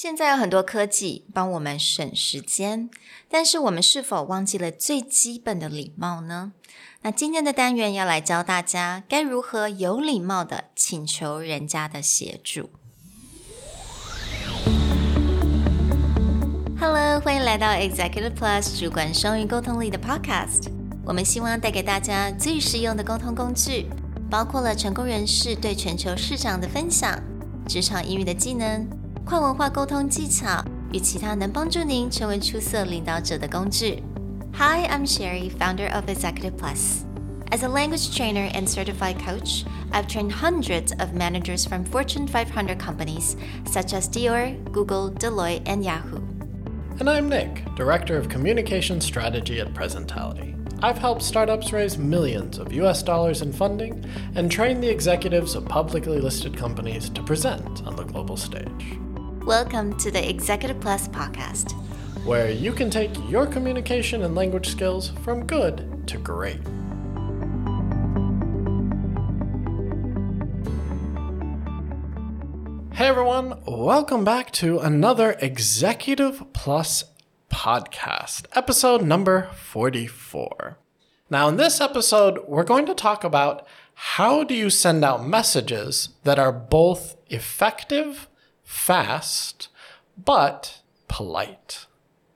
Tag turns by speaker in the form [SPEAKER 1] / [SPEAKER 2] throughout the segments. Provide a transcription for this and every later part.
[SPEAKER 1] 现在有很多科技帮我们省时间，但是我们是否忘记了最基本的礼貌呢？那今天的单元要来教大家该如何有礼貌的请求人家的协助。Hello，欢迎来到 Executive Plus 主管双语沟通力的 Podcast。我们希望带给大家最实用的沟通工具，包括了成功人士对全球市场的分享、职场英语的技能。跨文化沟通技巧与其他能帮助您成为出色领导者的工具。Hi, I'm Sherry, founder of Executive Plus. As a language trainer and certified coach, I've trained hundreds of managers from Fortune 500 companies such as Dior, Google, Deloitte, and Yahoo.
[SPEAKER 2] And I'm Nick, Director of Communication Strategy at Presentality. I've helped startups raise millions of US dollars in funding and train the executives of publicly listed companies to present on the global stage.
[SPEAKER 1] Welcome to the Executive Plus podcast,
[SPEAKER 2] where you can take your communication and language skills from good to great. Hey everyone, welcome back to another Executive Plus podcast, episode number 44. Now, in this episode, we're going to talk about how do you send out messages that are both effective fast, but polite.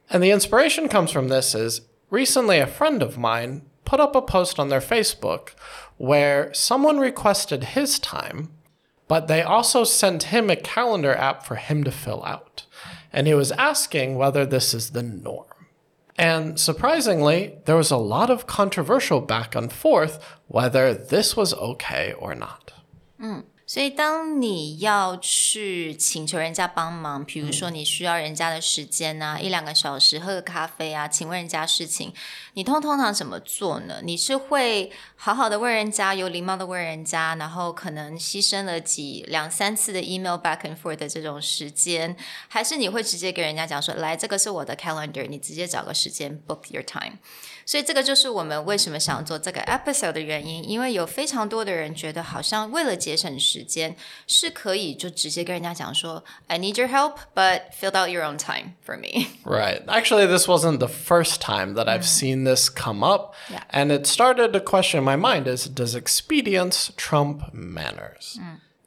[SPEAKER 2] And the inspiration comes from this is recently a friend of mine put up a post on their Facebook where someone requested his time, but they also sent him a calendar app for him to fill out. And he was asking whether this is the norm. And surprisingly, there was a lot of controversial back and forth whether this was okay or not.
[SPEAKER 1] Mm. 所以，当你要去请求人家帮忙，比如说你需要人家的时间啊，一两个小时喝个咖啡啊，请问人家事情，你通通常怎么做呢？你是会好好的问人家，有礼貌的问人家，然后可能牺牲了几两三次的 email back and forth 的这种时间，还是你会直接跟人家讲说，来，这个是我的 calendar，你直接找个时间 book your time。所以这个就是我们为什么想做这个 episode 的原因，因为有非常多的人觉得好像为了节省时 间，是可以就直接跟人家讲说，I need your help, but fill out your own time for me.
[SPEAKER 2] Right. Actually, this wasn't the first time that I've seen this come up, yeah. and it started to question in my mind: is does expedience trump manners?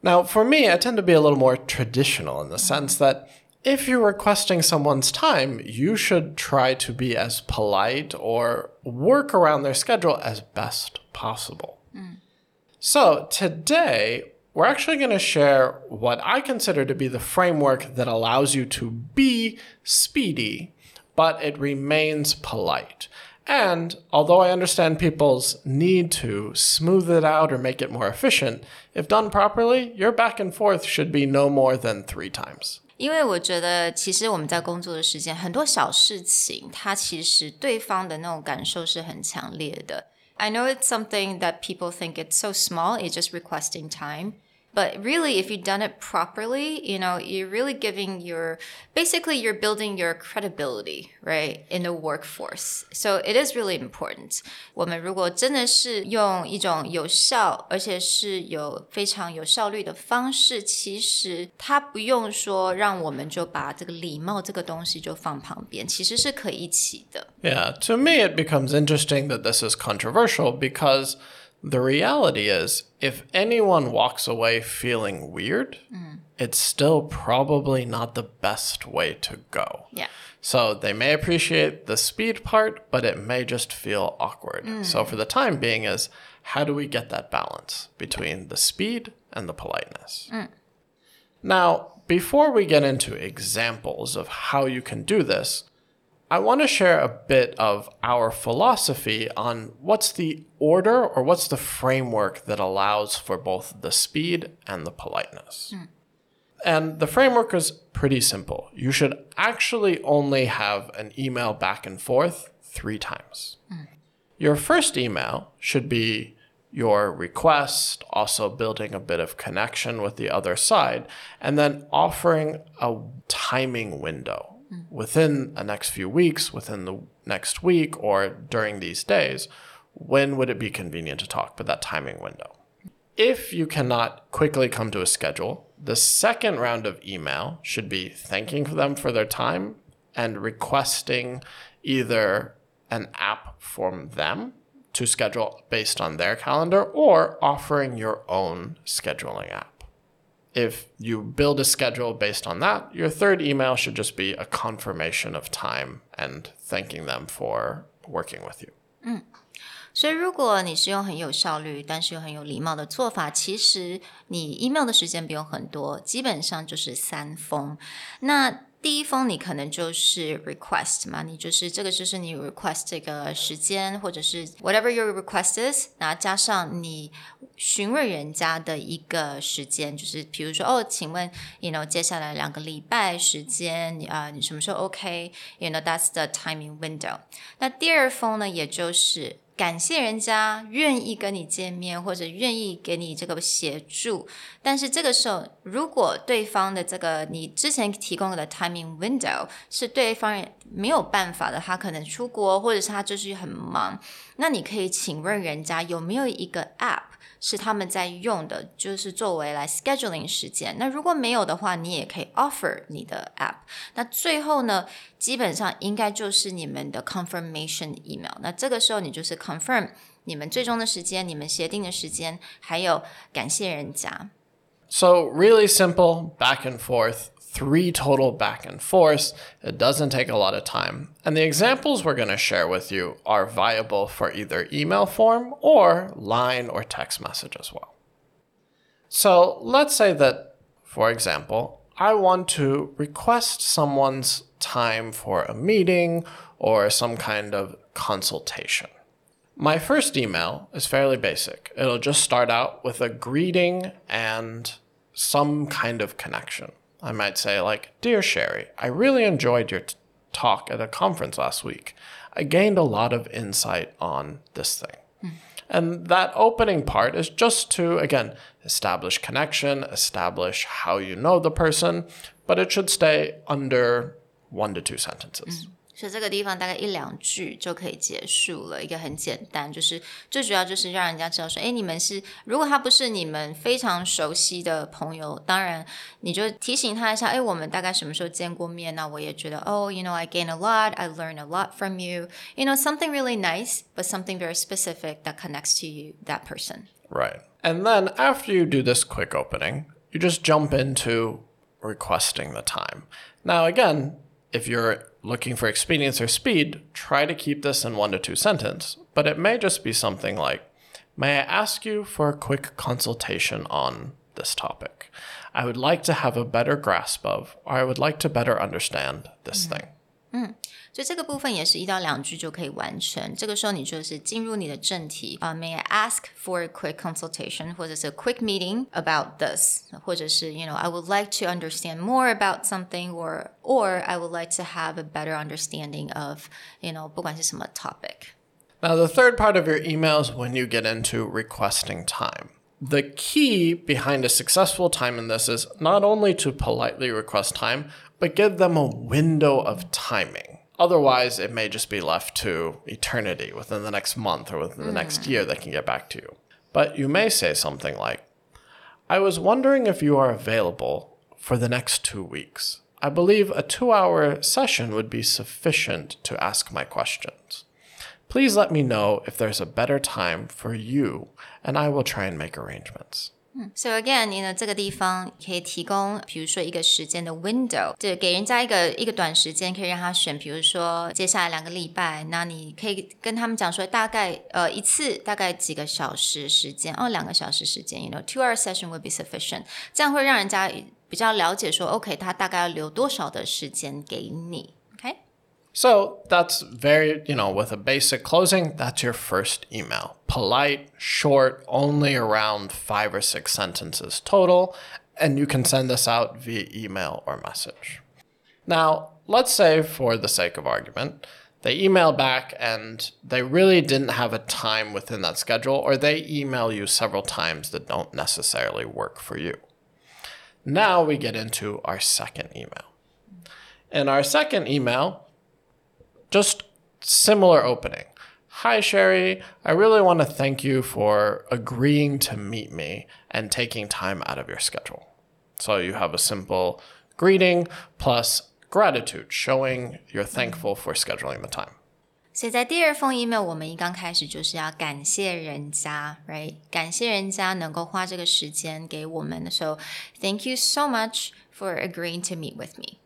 [SPEAKER 2] Now, for me, I tend to be a little more traditional in the sense that if you're requesting someone's time, you should try to be as polite or work around their schedule as best possible. Mm. So, today, we're actually going to share what I consider to be the framework that allows you to be speedy, but it remains polite. And although I understand people's need to smooth it out or make it more efficient, if done properly, your back and forth should be no more than three times.
[SPEAKER 1] 因为我觉得，其实我们在工作的时间，很多小事情，它其实对方的那种感受是很强烈的。I know it's something that people think it's so small, it's just requesting time. But really, if you've done it properly, you know, you're really giving your, basically, you're building your credibility, right, in the workforce. So it is really important. 我们如果真的是用一种有效，而且是有非常有效率的方式，其实它不用说让我们就把这个礼貌这个东西就放旁边，其实是可以一起的。
[SPEAKER 2] Yeah, to me, it becomes interesting that this is controversial because the reality is, if anyone walks away feeling weird, mm. it's still probably not the best way to go.
[SPEAKER 1] Yeah.
[SPEAKER 2] So they may appreciate the speed part, but it may just feel awkward. Mm. So for the time being is how do we get that balance between the speed and the politeness? Mm. Now, before we get into examples of how you can do this, I want to share a bit of our philosophy on what's the order or what's the framework that allows for both the speed and the politeness. Mm. And the framework is pretty simple. You should actually only have an email back and forth three times. Mm. Your first email should be your request, also building a bit of connection with the other side, and then offering a timing window within the next few weeks, within the next week, or during these days, when would it be convenient to talk? But that timing window. If you cannot quickly come to a schedule, The second round of email should be thanking them for their time and requesting either an app from them to schedule based on their calendar or offering your own scheduling app If you build a schedule based on that, your third email should just be a confirmation of time and thanking them for working with you.
[SPEAKER 1] 所以，如果你是用很有效率，但是又很有礼貌的做法，其实你 email 的时间不用很多，基本上就是三封。那 第一封你可能就是 request 嘛，你就是这个就是你 request 这个时间，或者是 whatever your request is，然后加上你询问人家的一个时间，就是比如说哦，请问，you know，接下来两个礼拜时间，啊、呃，你什么时候 OK？You know that's the timing window。那第二封呢，也就是感谢人家愿意跟你见面，或者愿意给你这个协助，但是这个时候，如果对方的这个你之前提供的 timing window 是对方没有办法的，他可能出国，或者是他就是很忙，那你可以请问人家有没有一个 app。是他们在用的，就是作为来 scheduling 时间。那如果没有的话，你也可以 offer 你的 app。那最后呢，基本上应该就是你们的 confirmation email。那这个时候你就是 confirm 你们最终的时间，你们协定的时间，还有感谢人家。
[SPEAKER 2] So, really simple, back and forth, three total back and forths. It doesn't take a lot of time. And the examples we're going to share with you are viable for either email form or line or text message as well. So, let's say that, for example, I want to request someone's time for a meeting or some kind of consultation. My first email is fairly basic. It'll just start out with a greeting and some kind of connection. I might say, like, Dear Sherry, I really enjoyed your t- talk at a conference last week. I gained a lot of insight on this thing. And that opening part is just to, again, establish connection, establish how you know the person, but it should stay under one to two sentences.
[SPEAKER 1] 所以这个地方大概一两句就可以结束了，一个很简单，就是最主要就是让人家知道说，哎，你们是如果他不是你们非常熟悉的朋友，当然你就提醒他一下，哎，我们大概什么时候见过面？那我也觉得，哦，you know I gain a lot, I learn a lot from you, you know something really nice, but something very specific that connects to you, that person.
[SPEAKER 2] Right. And then after you do this quick opening, you just jump into requesting the time. Now, again, if you're looking for expedience or speed, try to keep this in one to two sentences, but it may just be something like, May I ask you for a quick consultation on this topic? I would like to have a better grasp of, or I would like to better understand this mm-hmm. thing. Mm.
[SPEAKER 1] 所以这个部分也是一到两句就可以完成。这个时候你就是进入你的正题啊、uh,，May I ask for a quick consultation，或者是 a quick meeting about this，或者是 you know I would like to understand more about something，or or I would like to have a better understanding of you know 不管是什么 topic。
[SPEAKER 2] Now, the third part of your email is when you get into requesting time. The key behind a successful time in this is not only to politely request time, but give them a window of timing. Otherwise, it may just be left to eternity within the next month or within the next mm. year they can get back to you. But you may say something like, I was wondering if you are available for the next two weeks. I believe a two hour session would be sufficient to ask my questions. Please let me know if there's a better time for you, and I will try and make arrangements. 嗯。
[SPEAKER 1] So again，你呢这个地方可以提供，比如说一个时间的 window，就给人家一个一个短时间，可以让他选，比如说接下来两个礼拜，那你可以跟他们讲说，大概呃一次大概几个小时时间，哦两个小时时间，you know two hour session would be sufficient，这样会让人家比较了解说，OK，他大概要留多少的时间给你。
[SPEAKER 2] So that's very, you know, with a basic closing, that's your first email. Polite, short, only around five or six sentences total, and you can send this out via email or message. Now, let's say, for the sake of argument, they email back and they really didn't have a time within that schedule, or they email you several times that don't necessarily work for you. Now we get into our second email. In our second email, just similar opening. Hi, Sherry. I really want to thank you for agreeing to meet me and taking time out of your schedule. So you have a simple greeting plus gratitude, showing you're thankful for scheduling the time.
[SPEAKER 1] 所以在第二封 email，我们一刚开始就是要感谢人家，right？感谢人家能够花这个时间给我们。So thank you so much for agreeing to meet with me.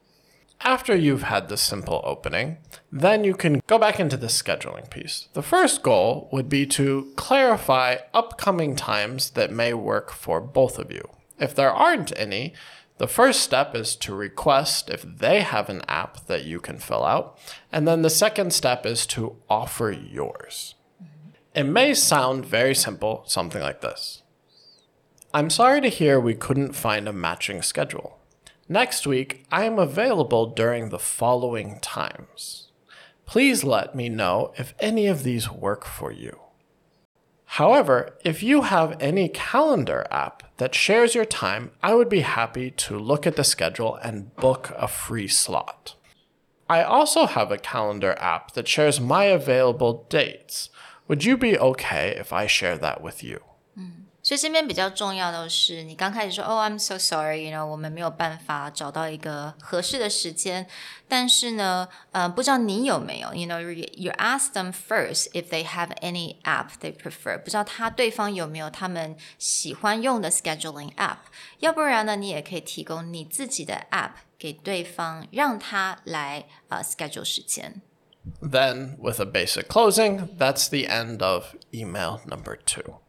[SPEAKER 2] After you've had the simple opening, then you can go back into the scheduling piece. The first goal would be to clarify upcoming times that may work for both of you. If there aren't any, the first step is to request if they have an app that you can fill out. And then the second step is to offer yours. It may sound very simple, something like this I'm sorry to hear we couldn't find a matching schedule. Next week, I am available during the following times. Please let me know if any of these work for you. However, if you have any calendar app that shares your time, I would be happy to look at the schedule and book a free slot. I also have a calendar app that shares my available dates. Would you be okay if I share that with you?
[SPEAKER 1] 所以这边比较重要的是，你刚开始说哦，I'm so sorry，you know，我们没有办法找到一个合适的时间。但是呢，呃，不知道你有没有，you know，you ask them first if they have any app they prefer，不知道他对方有没有他们喜欢用的 scheduling app。要不然呢，你也可以提供你自己的 app 给对方，让他来呃 schedule 时间。
[SPEAKER 2] Then, with a basic closing, that's the end of email number two.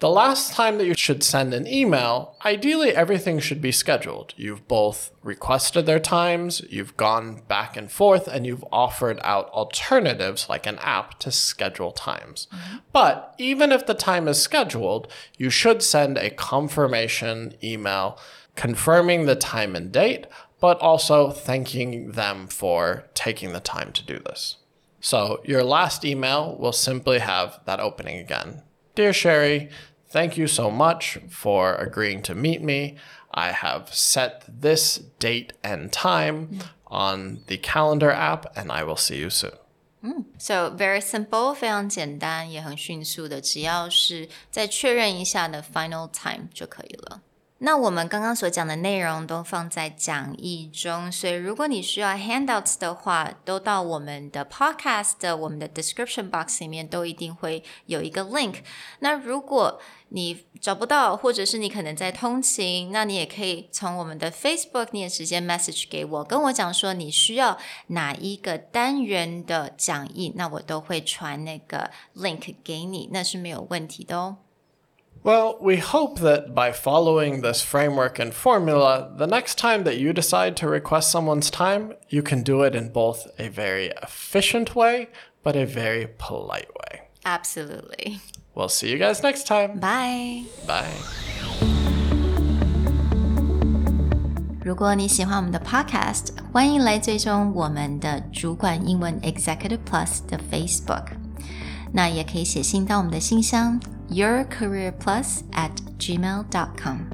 [SPEAKER 2] The last time that you should send an email, ideally everything should be scheduled. You've both requested their times, you've gone back and forth, and you've offered out alternatives like an app to schedule times. Mm-hmm. But even if the time is scheduled, you should send a confirmation email confirming the time and date, but also thanking them for taking the time to do this. So your last email will simply have that opening again. Dear Sherry, Thank you so much for agreeing to meet me. I have set this date and time on the calendar app, and I will see you soon.
[SPEAKER 1] Mm. So very simple，非常简单，也很迅速的，只要是再确认一下的 final time 就可以了。 那我们刚刚所讲的内容都放在讲义中，所以如果你需要 handouts 的话，都到我们的 podcast 的我们的 description box 里面都一定会有一个 link。那如果你找不到，或者是你可能在通勤，那你也可以从我们的 Facebook，你也直接 message 给我，跟我讲说你需要哪一个单元的讲义，那我都会传那个 link 给你，那是没有问题的哦。
[SPEAKER 2] Well, we hope that by following this framework and formula, the next time that you decide to request someone's time, you can do it in both a very efficient way, but a very polite way.
[SPEAKER 1] Absolutely.
[SPEAKER 2] We'll see you guys next time.
[SPEAKER 1] Bye.
[SPEAKER 2] Bye.
[SPEAKER 1] 如果你喜欢我们的 Podcast，欢迎来追踪我们的主管英文 Executive Plus 的 Facebook。那也可以写信到我们的信箱 yourcareerplus at gmail.com。